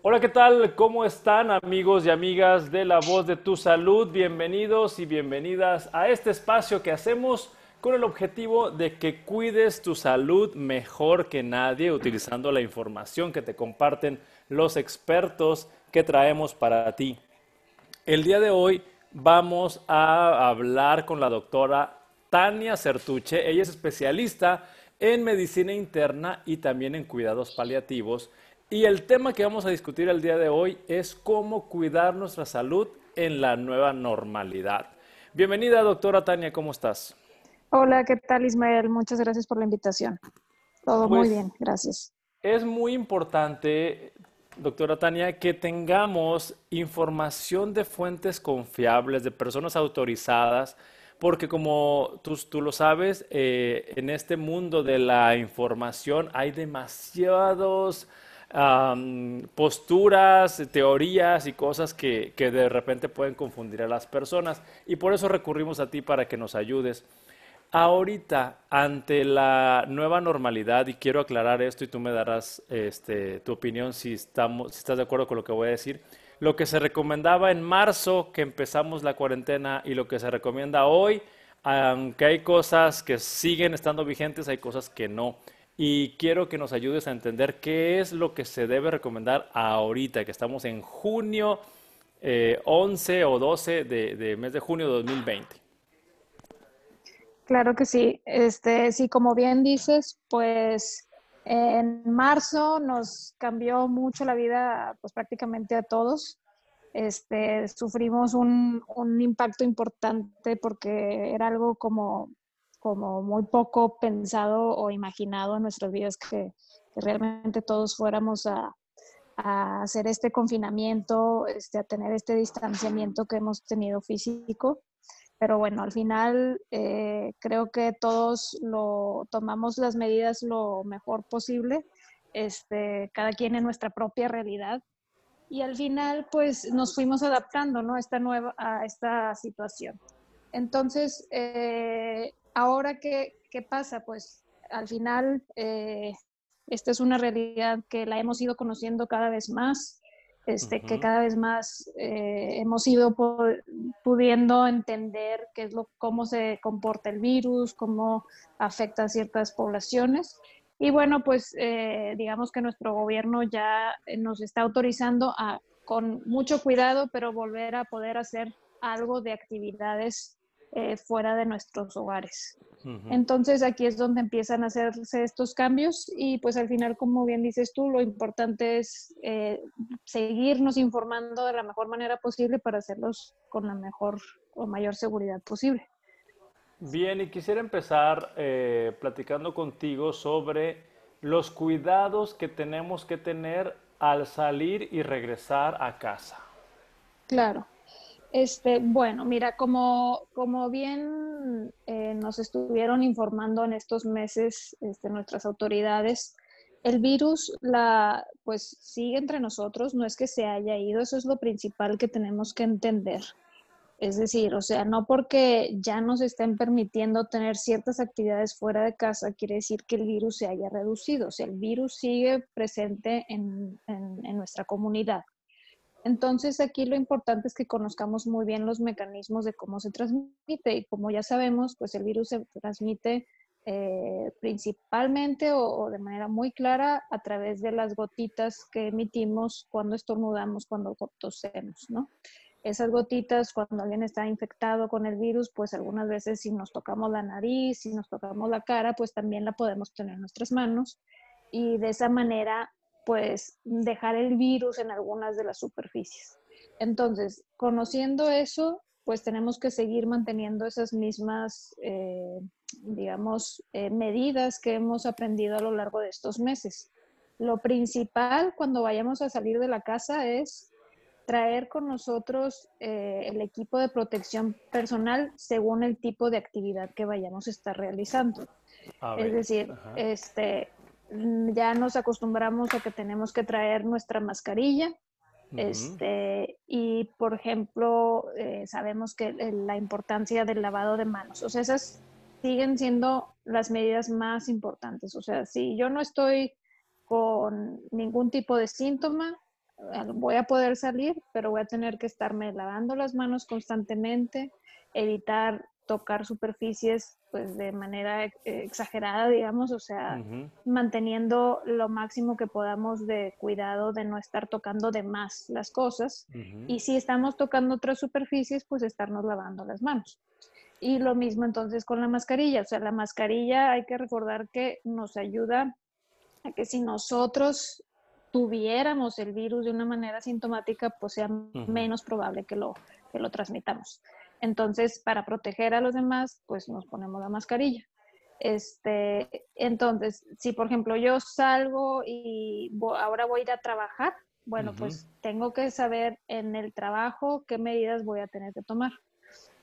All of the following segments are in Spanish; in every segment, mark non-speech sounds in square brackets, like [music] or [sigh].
Hola, ¿qué tal? ¿Cómo están amigos y amigas de La Voz de tu Salud? Bienvenidos y bienvenidas a este espacio que hacemos con el objetivo de que cuides tu salud mejor que nadie utilizando la información que te comparten los expertos que traemos para ti. El día de hoy vamos a hablar con la doctora Tania Certuche. Ella es especialista en medicina interna y también en cuidados paliativos. Y el tema que vamos a discutir el día de hoy es cómo cuidar nuestra salud en la nueva normalidad. Bienvenida, doctora Tania, ¿cómo estás? Hola, ¿qué tal Ismael? Muchas gracias por la invitación. Todo muy pues, bien, gracias. Es muy importante, doctora Tania, que tengamos información de fuentes confiables, de personas autorizadas, porque como tú, tú lo sabes, eh, en este mundo de la información hay demasiados posturas, teorías y cosas que, que de repente pueden confundir a las personas. Y por eso recurrimos a ti para que nos ayudes. Ahorita, ante la nueva normalidad, y quiero aclarar esto y tú me darás este, tu opinión si, estamos, si estás de acuerdo con lo que voy a decir, lo que se recomendaba en marzo que empezamos la cuarentena y lo que se recomienda hoy, aunque hay cosas que siguen estando vigentes, hay cosas que no. Y quiero que nos ayudes a entender qué es lo que se debe recomendar ahorita, que estamos en junio 11 eh, o 12 de, de mes de junio de 2020. Claro que sí. Este, sí, como bien dices, pues en marzo nos cambió mucho la vida, pues prácticamente a todos. Este, sufrimos un, impacto importante porque era algo como, como muy poco pensado o imaginado en nuestras vidas que, realmente todos fuéramos a, a, hacer este confinamiento, este, a tener este distanciamiento que hemos tenido físico. Pero bueno, al final eh, creo que todos lo tomamos las medidas lo mejor posible, este, cada quien en nuestra propia realidad. Y al final, pues nos fuimos adaptando ¿no? esta nueva, a esta situación. Entonces, eh, ahora, qué, ¿qué, pasa? Pues al final, eh, esta es una realidad que la hemos ido conociendo cada vez más este, que cada vez más eh, hemos ido pudiendo entender qué es lo, cómo se comporta el virus, cómo afecta a ciertas poblaciones. Y bueno, pues eh, digamos que nuestro gobierno ya nos está autorizando a, con mucho cuidado, pero volver a poder hacer algo de actividades eh, fuera de nuestros hogares. Entonces aquí es donde empiezan a hacerse estos cambios y pues al final, como bien dices tú, lo importante es eh, seguirnos informando de la mejor manera posible para hacerlos con la mejor o mayor seguridad posible. Bien, y quisiera empezar eh, platicando contigo sobre los cuidados que tenemos que tener al salir y regresar a casa. Claro. Este, bueno, mira, como, como bien eh, nos estuvieron informando en estos meses este, nuestras autoridades, el virus la, pues, sigue entre nosotros, no es que se haya ido, eso es lo principal que tenemos que entender. Es decir, o sea, no porque ya nos estén permitiendo tener ciertas actividades fuera de casa, quiere decir que el virus se haya reducido. O sea, el virus sigue presente en, en nuestra comunidad. Entonces aquí lo importante es que conozcamos muy bien los mecanismos de cómo se transmite y como ya sabemos, pues el virus se transmite eh, principalmente o, de manera muy clara a través de las gotitas que emitimos cuando estornudamos, cuando tosemos, ¿no? Esas gotitas, cuando alguien está infectado con el virus, pues algunas veces si nos tocamos la nariz, si nos tocamos la cara, pues también la podemos tener en nuestras manos y de esa manera pues dejar el virus en algunas de las superficies. Entonces, conociendo eso, pues tenemos que seguir manteniendo esas mismas, eh, digamos, eh, medidas que hemos aprendido a lo largo de estos meses. Lo principal cuando vayamos a salir de la casa es traer con nosotros eh, el equipo de protección personal según el tipo de actividad que vayamos a estar realizando. es decir, este, ya nos acostumbramos a que tenemos que traer nuestra mascarilla. este, y, por ejemplo, eh, sabemos que la importancia del lavado de manos. O sea, esas siguen siendo las medidas más importantes. O sea, si yo no estoy con ningún tipo de síntoma, voy a poder salir, pero voy a tener que estarme lavando las manos constantemente, evitar tocar superficies pues de manera eh, exagerada, digamos, o sea, manteniendo lo máximo que podamos de cuidado de no estar tocando de más las cosas. Y si estamos tocando otras superficies, pues estarnos lavando las manos. Y lo mismo entonces con la mascarilla, o sea, la mascarilla hay que recordar que nos ayuda a que si nosotros tuviéramos el virus de una manera sintomática, pues sea menos probable que lo, que lo transmitamos. Entonces, para proteger a los demás, pues nos ponemos la mascarilla. Este, entonces, si por ejemplo yo salgo y ahora voy a ir a trabajar, bueno, pues tengo que saber en el trabajo qué medidas voy a tener que tomar.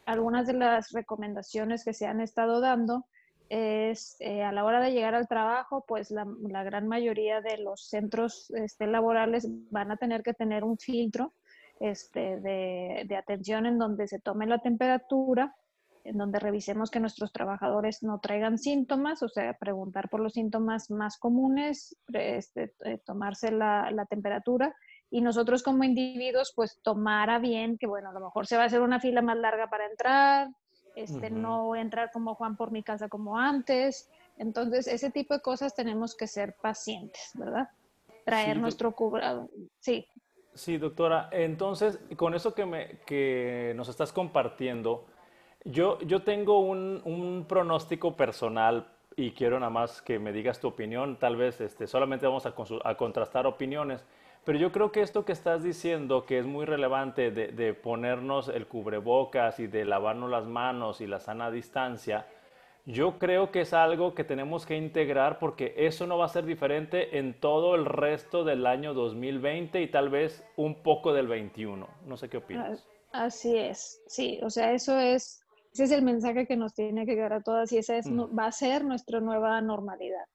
Algunas de las recomendaciones que se han estado dando es eh, a la hora de llegar al trabajo, pues la, gran mayoría de los centros este, laborales van a tener que tener un filtro este, de, atención en donde se tome la temperatura, en donde revisemos que nuestros trabajadores no traigan síntomas, o sea, preguntar por los síntomas más comunes, este, eh, tomarse la, temperatura y nosotros como individuos, pues tomar a bien que, bueno, a lo mejor se va a hacer una fila más larga para entrar, este, no entrar como Juan por mi casa como antes. Entonces, ese tipo de cosas tenemos que ser pacientes, ¿verdad? Traer nuestro cubrado. Sí. Sí, doctora. Entonces, con eso que, me, que nos estás compartiendo, yo, yo tengo un, un, pronóstico personal y quiero nada más que me digas tu opinión. Tal vez este, solamente vamos a, a, contrastar opiniones, pero yo creo que esto que estás diciendo, que es muy relevante de, de ponernos el cubrebocas y de lavarnos las manos y la sana distancia, yo creo que es algo que tenemos que integrar porque eso no va a ser diferente en todo el resto del año 2020 y tal vez un poco del 21. No sé qué opinas. Así es, sí, o sea, eso es, ese es el mensaje que nos tiene que dar a todas y esa es, mm. va a ser nuestra nueva normalidad.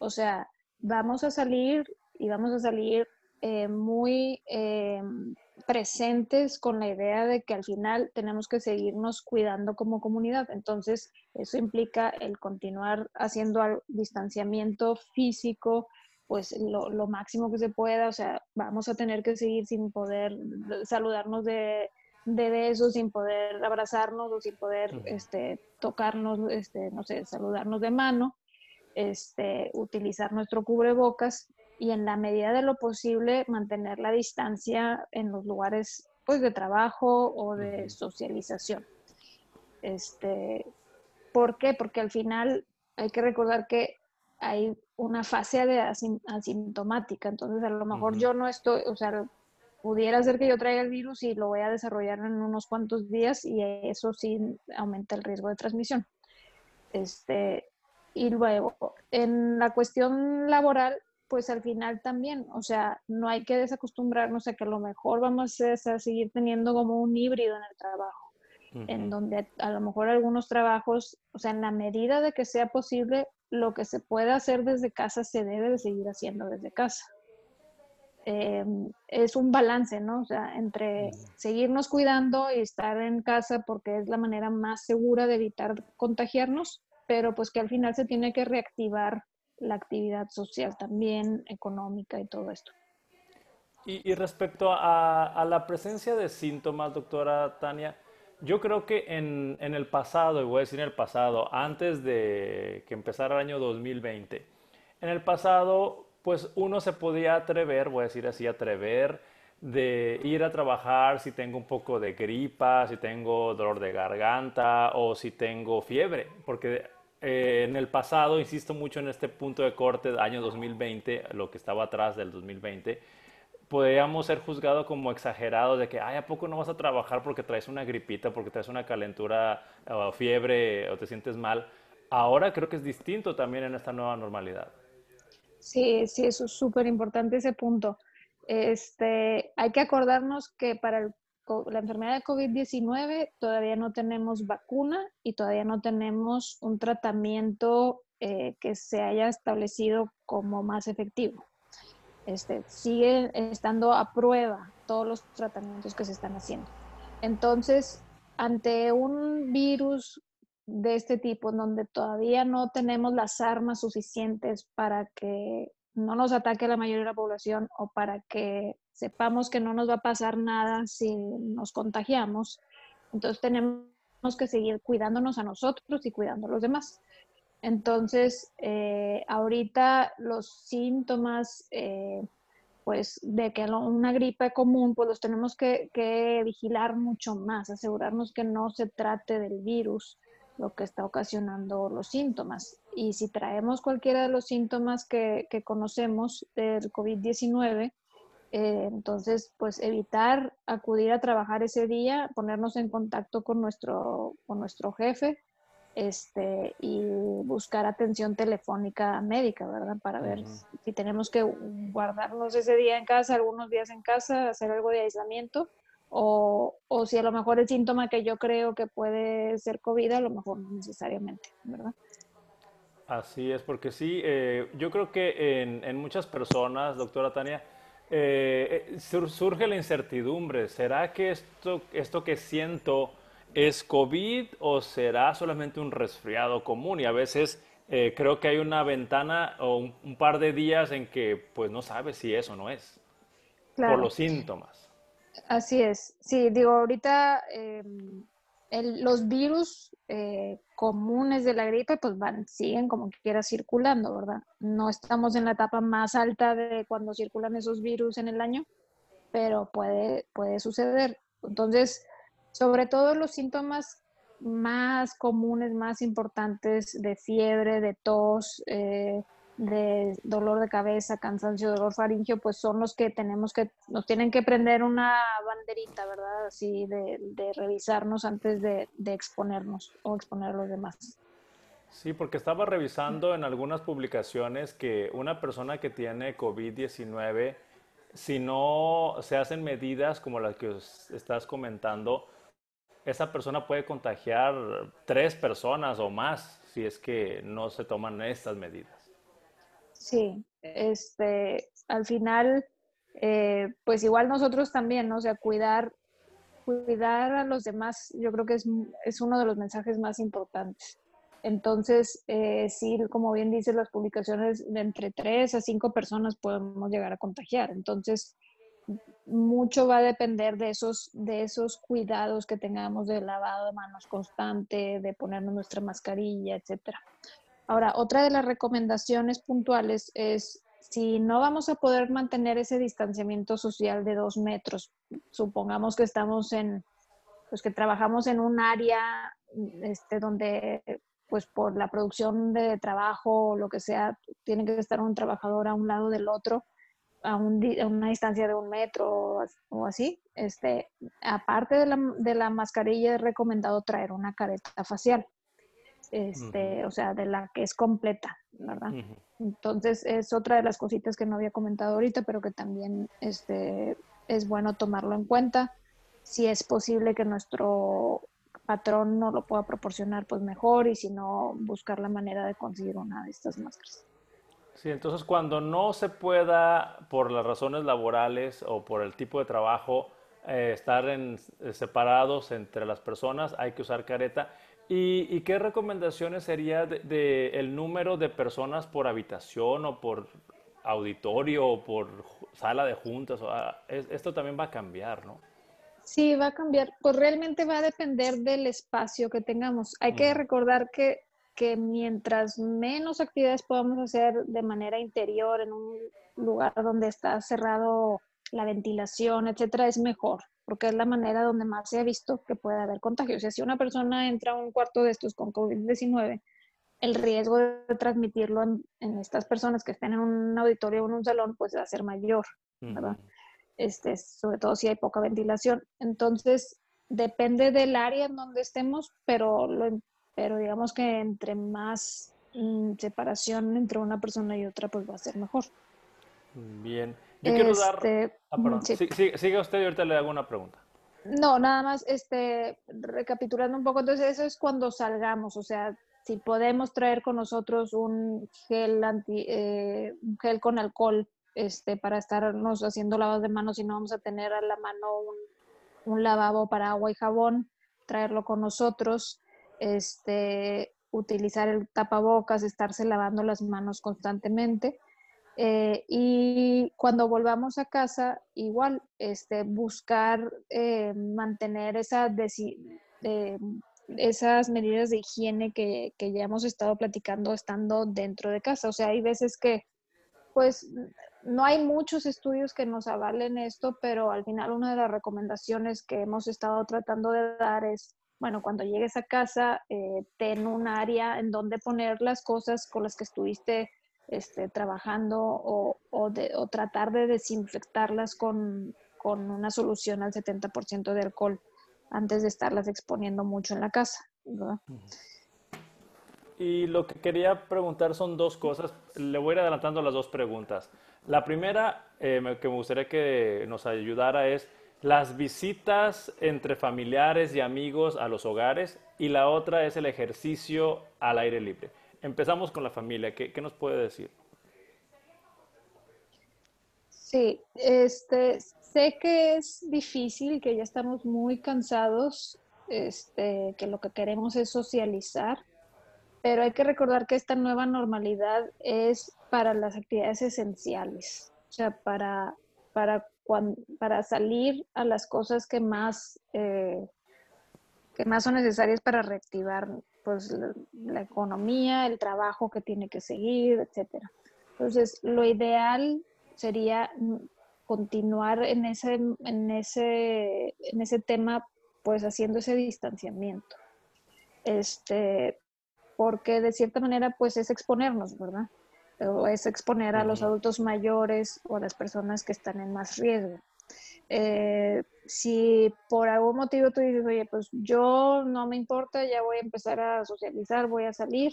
O sea, vamos a salir y vamos a salir eh, muy eh, presentes con la idea de que al final tenemos que seguirnos cuidando como comunidad. Entonces, eso implica el continuar haciendo distanciamiento físico, pues lo, máximo que se pueda, o sea, vamos a tener que seguir sin poder saludarnos de, de besos, sin poder abrazarnos o sin poder este, tocarnos, este, no sé, saludarnos de mano, este, utilizar nuestro cubrebocas y en la medida de lo posible mantener la distancia en los lugares pues de trabajo o de socialización. Este, ¿Por qué? Porque al final hay que recordar que hay una fase de asintomática, entonces a lo mejor yo no estoy, o sea, pudiera ser que yo traiga el virus y lo voy a desarrollar en unos cuantos días y eso sí aumenta el riesgo de transmisión. Este, y luego, en la cuestión laboral, pues al final también, o sea, no hay que desacostumbrarnos a que a lo mejor vamos a, seguir teniendo como un híbrido en el trabajo, en donde a lo mejor algunos trabajos, o sea, en la medida de que sea posible, lo que se pueda hacer desde casa se debe de seguir haciendo desde casa. Em, es un balance, ¿no? O sea, entre seguirnos cuidando y estar en casa porque es la manera más segura de evitar contagiarnos, pero pues que al final se tiene que reactivar la actividad social también, económica y todo esto. Y, respecto a, la presencia de síntomas, doctora Tania, yo creo que en, en, el pasado, y voy a decir en el pasado, antes de que empezara el año 2020, en el pasado, pues uno se podía atrever, voy a decir así, atrever de ir a trabajar si tengo un poco de gripa, si tengo dolor de garganta o si tengo fiebre, porque eh, en el pasado, insisto mucho en este punto de corte del año 2020, lo que estaba atrás del 2020, podríamos ser juzgados como exagerados de que, ay, ¿a poco no vas a trabajar porque traes una gripita, porque traes una calentura o fiebre o te sientes mal? Ahora creo que es distinto también en esta nueva normalidad. Sí, sí, eso es súper importante ese punto. Este, hay que acordarnos que para el la enfermedad de COVID-19 todavía no tenemos vacuna y todavía no tenemos un tratamiento eh, que se haya establecido como más efectivo. Este, sigue estando a prueba todos los tratamientos que se están haciendo. Entonces, ante un virus de este tipo, donde todavía no tenemos las armas suficientes para que no nos ataque la mayoría de la población o para que sepamos que no nos va a pasar nada si nos contagiamos. Entonces tenemos que seguir cuidándonos a nosotros y cuidando a los demás. Entonces, eh, ahorita los síntomas, eh, pues, de que una gripe común, pues los tenemos que, que, vigilar mucho más, asegurarnos que no se trate del virus lo que está ocasionando los síntomas. Y si traemos cualquiera de los síntomas que, que conocemos del COVID-19, eh, entonces, pues evitar acudir a trabajar ese día, ponernos en contacto con nuestro, con nuestro jefe este, y buscar atención telefónica médica, ¿verdad? Para ver si tenemos que guardarnos ese día en casa, algunos días en casa, hacer algo de aislamiento, o, o si a lo mejor el síntoma que yo creo que puede ser COVID, a lo mejor no necesariamente, ¿verdad? Así es, porque sí, eh, yo creo que en, en muchas personas, doctora Tania, eh, eh surge la incertidumbre. ¿Será que esto, esto que siento es COVID o será solamente un resfriado común? Y a veces eh, creo que hay una ventana o un, par de días en que pues no sabes si eso no es. Por los síntomas. Así es. Sí, digo, ahorita los virus eh, comunes de la gripe pues van, siguen como quiera circulando, ¿verdad? No estamos en la etapa más alta de cuando circulan esos virus en el año, pero puede, puede suceder. Entonces, sobre todo los síntomas más comunes, más importantes de fiebre, de tos, eh, de dolor de cabeza, cansancio, dolor faringio, pues son los que tenemos que, nos tienen que prender una banderita, ¿verdad? Así de, de revisarnos antes de, de, exponernos o exponer a los demás. Sí, porque estaba revisando en algunas publicaciones que una persona que tiene COVID-19, si no se hacen medidas como las que estás comentando, esa persona puede contagiar tres personas o más si es que no se toman estas medidas. Sí, este, al final, eh, pues igual nosotros también, ¿no? O sea, cuidar, cuidar a los demás, yo creo que es, es uno de los mensajes más importantes. Entonces, eh, sí, como bien dicen las publicaciones, de entre tres a cinco personas podemos llegar a contagiar. Entonces, mucho va a depender de esos, de esos cuidados que tengamos de lavado de manos constante, de ponernos nuestra mascarilla, etcétera. Ahora, otra de las recomendaciones puntuales es si no vamos a poder mantener ese distanciamiento social de dos metros, supongamos que estamos en, pues que trabajamos en un área este, donde, pues por la producción de trabajo o lo que sea, tiene que estar un trabajador a un lado del otro, a, una distancia de un metro o así, este, aparte de la, de la mascarilla es recomendado traer una careta facial este, o sea, de la que es completa, ¿verdad? Entonces es otra de las cositas que no había comentado ahorita, pero que también este, es bueno tomarlo en cuenta. Si es posible que nuestro patrón no lo pueda proporcionar, pues mejor, y si no, buscar la manera de conseguir una de estas máscaras. Sí, entonces cuando no se pueda, por las razones laborales o por el tipo de trabajo, eh, estar en, separados entre las personas, hay que usar careta. ¿Y, qué recomendaciones sería de, el número de personas por habitación o por auditorio o por sala de juntas? Ah, esto también va a cambiar, ¿no? Sí, va a cambiar. Pues realmente va a depender del espacio que tengamos. Hay que recordar que, que mientras menos actividades podamos hacer de manera interior en un lugar donde está cerrado la ventilación, etcétera, es mejor porque es la manera donde más se ha visto que puede haber contagio. O sea, si una persona entra a un cuarto de estos con COVID-19, el riesgo de transmitirlo en, estas personas que estén en un auditorio o en un salón, pues va a ser mayor, ¿verdad? este, sobre todo si hay poca ventilación. Entonces, depende del área en donde estemos, pero, pero digamos que entre más mm, separación entre una persona y otra, pues va a ser mejor. Bien. Yo quiero dar... Este, ah, perdón. sigue usted y ahorita le hago una pregunta. No, nada más, este, recapitulando un poco, entonces eso es cuando salgamos, o sea, si podemos traer con nosotros un gel anti, eh, un gel con alcohol, este, para estarnos haciendo lavados de manos y no vamos a tener a la mano un, un lavabo para agua y jabón, traerlo con nosotros, este, utilizar el tapabocas, estarse lavando las manos constantemente Eh, y cuando volvamos a casa, igual, este, buscar eh, mantener esa esas medidas de higiene que, que, ya hemos estado platicando estando dentro de casa. O sea, hay veces que, pues, no hay muchos estudios que nos avalen esto, pero al final una de las recomendaciones que hemos estado tratando de dar es, bueno, cuando llegues a casa, eh, ten un área en donde poner las cosas con las que estuviste este, trabajando o, de, o, tratar de desinfectarlas con, una solución al 70% de alcohol antes de estarlas exponiendo mucho en la casa. Y lo que quería preguntar son dos cosas. Le voy a ir adelantando las dos preguntas. La primera eh, que me gustaría que nos ayudara es las visitas entre familiares y amigos a los hogares y la otra es el ejercicio al aire libre. Empezamos con la familia. ¿Qué, nos puede decir? Sí, este, sé que es difícil, que ya estamos muy cansados, este, que lo que queremos es socializar, pero hay que recordar que esta nueva normalidad es para las actividades esenciales, o sea, para, para, para salir a las cosas que más, eh, que más son necesarias para reactivar pues la, economía, el trabajo que tiene que seguir, etcétera. Entonces, lo ideal sería continuar en ese, en ese, en ese tema, pues haciendo ese distanciamiento. Este, porque de cierta manera, pues es exponernos, ¿verdad? O es exponer a los adultos mayores o a las personas que están en más riesgo. Eh, si por algún motivo tú dices, oye, pues yo no me importa, ya voy a empezar a socializar, voy a salir,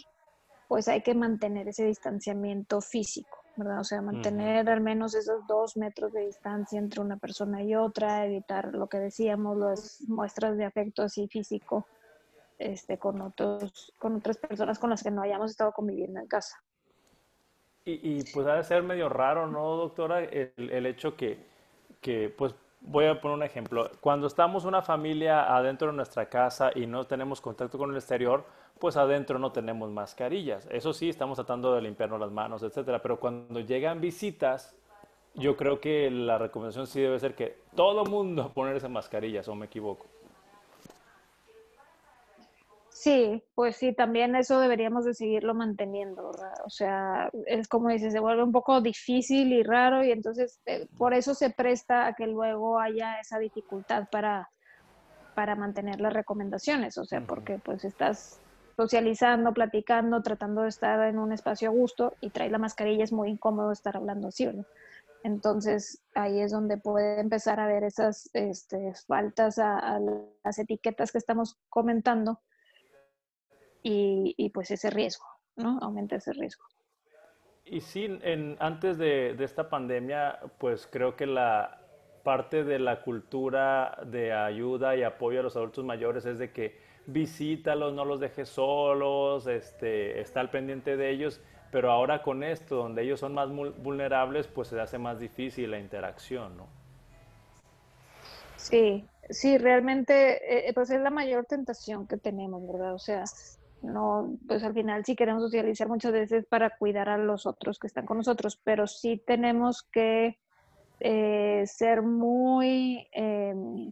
pues hay que mantener ese distanciamiento físico, ¿verdad? O sea, mantener al menos esos dos metros de distancia entre una persona y otra, evitar lo que decíamos, las muestras de afecto así físico este, con, otros, con otras personas con las que no hayamos estado conviviendo en casa. Y, y pues ha de ser medio raro, ¿no, doctora? El, el hecho que, que pues voy a poner un ejemplo. Cuando estamos una familia adentro de nuestra casa y no tenemos contacto con el exterior, pues adentro no tenemos mascarillas. Eso sí, estamos tratando de limpiarnos las manos, etcétera. Pero cuando llegan visitas, yo creo que la recomendación sí debe ser que todo mundo [laughs] ponerse mascarillas, o me equivoco. Sí, pues sí, también eso deberíamos de seguirlo manteniendo, ¿verdad? O sea, es como dices, se vuelve un poco difícil y raro y entonces eh, por eso se presta a que luego haya esa dificultad para, para mantener las recomendaciones, o sea, porque pues estás socializando, platicando, tratando de estar en un espacio a gusto y trae la mascarilla, es muy incómodo estar hablando así, ¿verdad? Entonces ahí es donde puede empezar a ver esas este, faltas a las etiquetas que estamos comentando y, pues ese riesgo, ¿no? Aumenta ese riesgo. Y sí, en, antes de, esta pandemia, pues creo que la parte de la cultura de ayuda y apoyo a los adultos mayores es de que visítalos, no los dejes solos, este, está al pendiente de ellos, pero ahora con esto, donde ellos son más vulnerables, pues se hace más difícil la interacción, ¿no? Sí, sí, realmente, eh, pues es la mayor tentación que tenemos, ¿verdad? O sea, no, pues al final sí queremos socializar muchas veces para cuidar a los otros que están con nosotros, pero sí tenemos que eh, ser muy, em,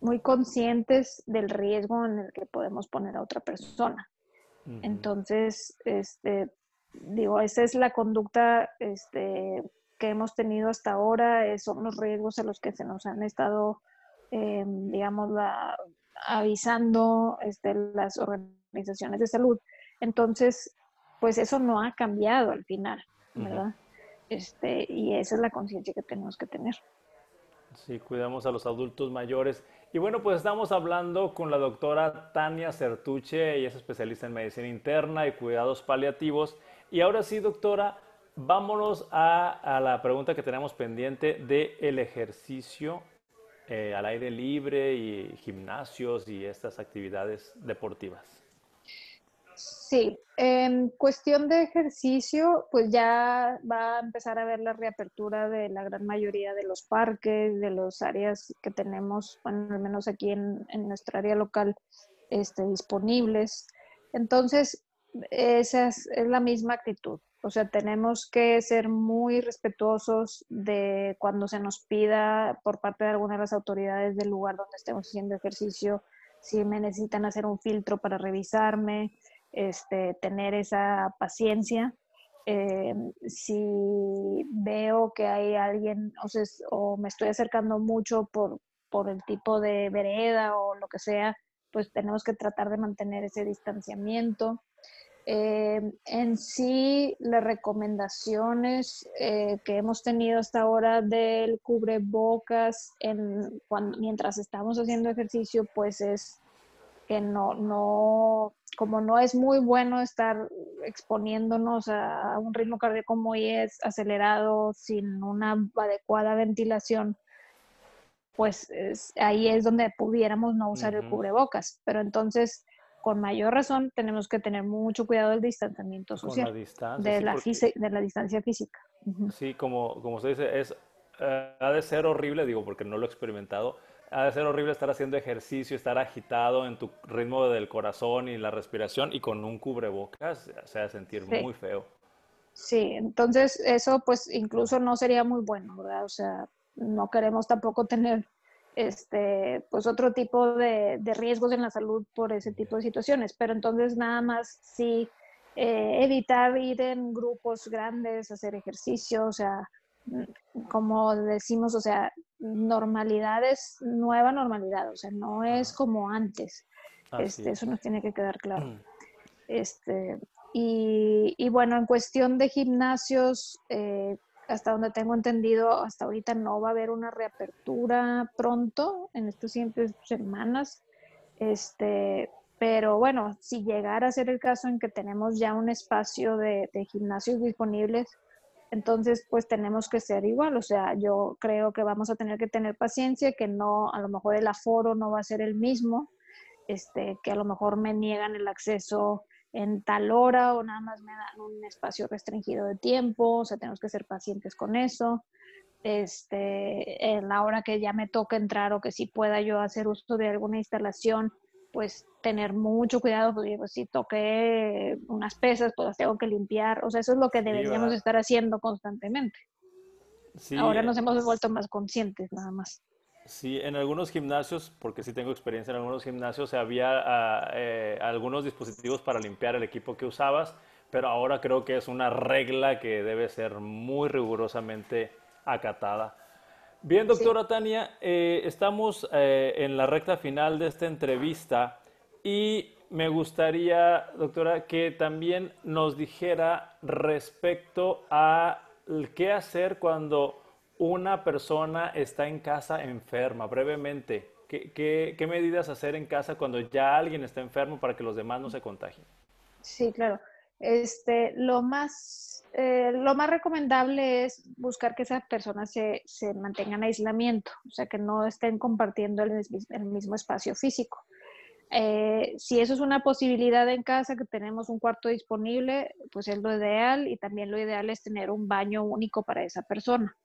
muy conscientes del riesgo en el que podemos poner a otra persona. Entonces, este, digo, esa es la conducta este, que hemos tenido hasta ahora, son los riesgos a los que se nos han estado, em, digamos, la, avisando este, las organizaciones organizaciones de salud. Entonces, pues eso no ha cambiado al final, ¿verdad? este, y esa es la conciencia que tenemos que tener. Sí, cuidamos a los adultos mayores. Y bueno, pues estamos hablando con la doctora Tania Certuche, ella es especialista en medicina interna y cuidados paliativos. Y ahora sí, doctora, vámonos a, la pregunta que tenemos pendiente de el ejercicio eh, al aire libre y gimnasios y estas actividades deportivas. Sí, en cuestión de ejercicio, pues ya va a empezar a ver la reapertura de la gran mayoría de los parques, de las áreas que tenemos, bueno, al menos aquí en, nuestra área local, este, disponibles. Entonces, esa es, la misma actitud. O sea, tenemos que ser muy respetuosos de cuando se nos pida por parte de alguna de las autoridades del lugar donde estemos haciendo ejercicio, si me necesitan hacer un filtro para revisarme, este, tener esa paciencia. Eh, si veo que hay alguien, o, sea, o me estoy acercando mucho por, por el tipo de vereda o lo que sea, pues tenemos que tratar de mantener ese distanciamiento. Eh, en sí, las recomendaciones eh, que hemos tenido hasta ahora del cubrebocas mientras estamos haciendo ejercicio, pues es que no, como no es muy bueno estar exponiéndonos a, un ritmo cardíaco muy acelerado sin una adecuada ventilación, pues ahí es donde pudiéramos no usar el cubrebocas. Pero entonces, con mayor razón, tenemos que tener mucho cuidado del distanciamiento social, de, la de la distancia física. Sí, como, como se dice, es, eh, ha de ser horrible, digo, porque no lo he experimentado, ha de ser horrible estar haciendo ejercicio, estar agitado en tu ritmo del corazón y la respiración y con un cubrebocas, se ha de sentir muy feo. Sí, entonces eso pues incluso no sería muy bueno, ¿verdad? O sea, no queremos tampoco tener este, pues otro tipo de, riesgos en la salud por ese tipo de situaciones, pero entonces nada más sí eh, evitar ir en grupos grandes, hacer ejercicio, o sea, como decimos, o sea, normalidad es nueva normalidad, o sea, no es como antes. Este, eso nos tiene que quedar claro. Mm. Este, y, y, bueno, en cuestión de gimnasios, eh, hasta donde tengo entendido, hasta ahorita no va a haber una reapertura pronto, en estas siguientes semanas. Este, pero bueno, si llegara a ser el caso en que tenemos ya un espacio de, de gimnasios disponibles, entonces pues tenemos que ser igual. O sea, yo creo que vamos a tener que tener paciencia, que no, a lo mejor el aforo no va a ser el mismo, este, que a lo mejor me niegan el acceso en tal hora o nada más me dan un espacio restringido de tiempo, o sea, tenemos que ser pacientes con eso. Este, en la hora que ya me toque entrar o que sí pueda yo hacer uso de alguna instalación, pues tener mucho cuidado, porque pues, si toqué unas pesas, pues las tengo que limpiar, o sea, eso es lo que deberíamos estar haciendo constantemente. Ahora nos hemos vuelto más conscientes, nada más. Sí, en algunos gimnasios, porque sí tengo experiencia en algunos gimnasios, había ah, eh, algunos dispositivos para limpiar el equipo que usabas, pero ahora creo que es una regla que debe ser muy rigurosamente acatada. Bien, doctora Tania, eh, estamos eh, en la recta final de esta entrevista y me gustaría, doctora, que también nos dijera respecto a qué hacer cuando una persona está en casa enferma, brevemente. ¿Qué, medidas hacer en casa cuando ya alguien está enfermo para que los demás no se contagien? Sí, claro. Este, lo más, eh, lo más recomendable es buscar que esas personas se, se, mantengan en aislamiento, o sea, que no estén compartiendo el, el mismo espacio físico. Eh, si eso es una posibilidad en casa, que tenemos un cuarto disponible, pues es lo ideal y también lo ideal es tener un baño único para esa persona.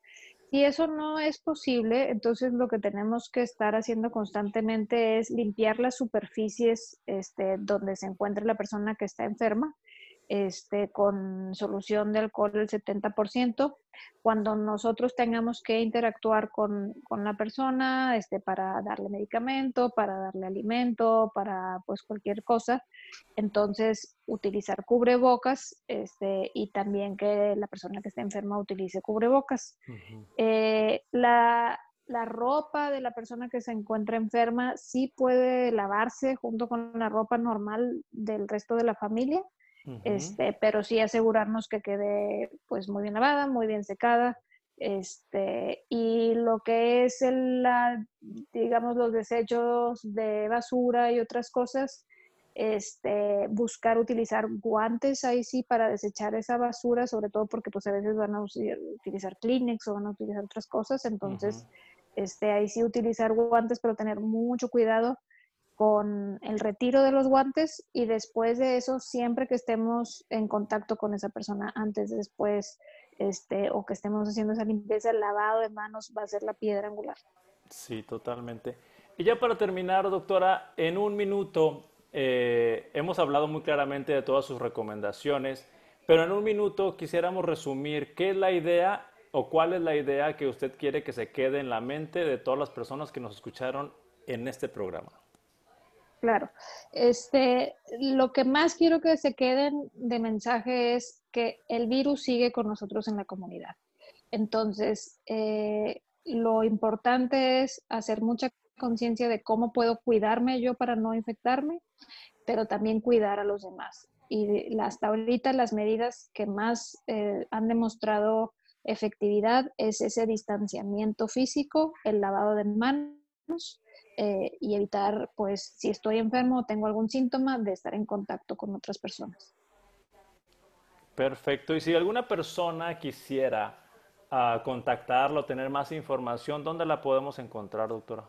Si eso no es posible, entonces lo que tenemos que estar haciendo constantemente es limpiar las superficies este, donde se encuentre la persona que está enferma este, con solución de alcohol del 70%. Cuando nosotros tengamos que interactuar con, con, la persona este, para darle medicamento, para darle alimento, para pues cualquier cosa, entonces utilizar cubrebocas este, y también que la persona que está enferma utilice cubrebocas. Eh, la, la ropa de la persona que se encuentra enferma sí puede lavarse junto con la ropa normal del resto de la familia este, pero sí asegurarnos que quede pues muy bien lavada, muy bien secada, este, y lo que es el, la, digamos, los desechos de basura y otras cosas, este, buscar utilizar guantes ahí sí para desechar esa basura, sobre todo porque pues a veces van a utilizar Kleenex o van a utilizar otras cosas, entonces, este, ahí sí utilizar guantes, pero tener mucho cuidado con el retiro de los guantes y después de eso, siempre que estemos en contacto con esa persona, antes, después, este, o que estemos haciendo esa limpieza, el lavado de manos va a ser la piedra angular. Sí, totalmente. Y ya para terminar, doctora, en un minuto, eh, hemos hablado muy claramente de todas sus recomendaciones, pero en un minuto quisiéramos resumir qué es la idea o cuál es la idea que usted quiere que se quede en la mente de todas las personas que nos escucharon en este programa. Claro. Este, lo que más quiero que se queden de mensaje es que el virus sigue con nosotros en la comunidad. Entonces, eh, lo importante es hacer mucha conciencia de cómo puedo cuidarme yo para no infectarme, pero también cuidar a los demás. Y hasta ahorita las medidas que más eh, han demostrado efectividad es ese distanciamiento físico, el lavado de manos eh, y evitar, pues, si estoy enfermo o tengo algún síntoma, de estar en contacto con otras personas. Perfecto. Y si alguna persona quisiera uh, contactarlo, tener más información, ¿dónde la podemos encontrar, doctora?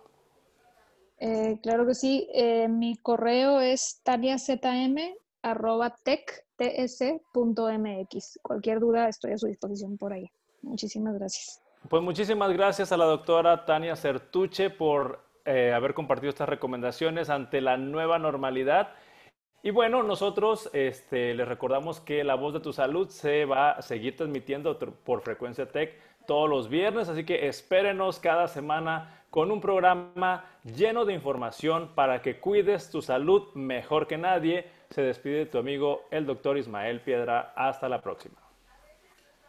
Eh, claro que sí. Eh, mi correo es taniazm.tech.ts.mx. Cualquier duda estoy a su disposición por ahí. Muchísimas gracias. Pues muchísimas gracias a la doctora Tania Certuche por eh, haber compartido estas recomendaciones ante la nueva normalidad. Y bueno, nosotros este, les recordamos que La Voz de tu Salud se va a seguir transmitiendo por Frecuencia Tech todos los viernes, así que espérenos cada semana con un programa lleno de información para que cuides tu salud mejor que nadie. Se despide tu amigo el doctor Ismael Piedra. Hasta la próxima.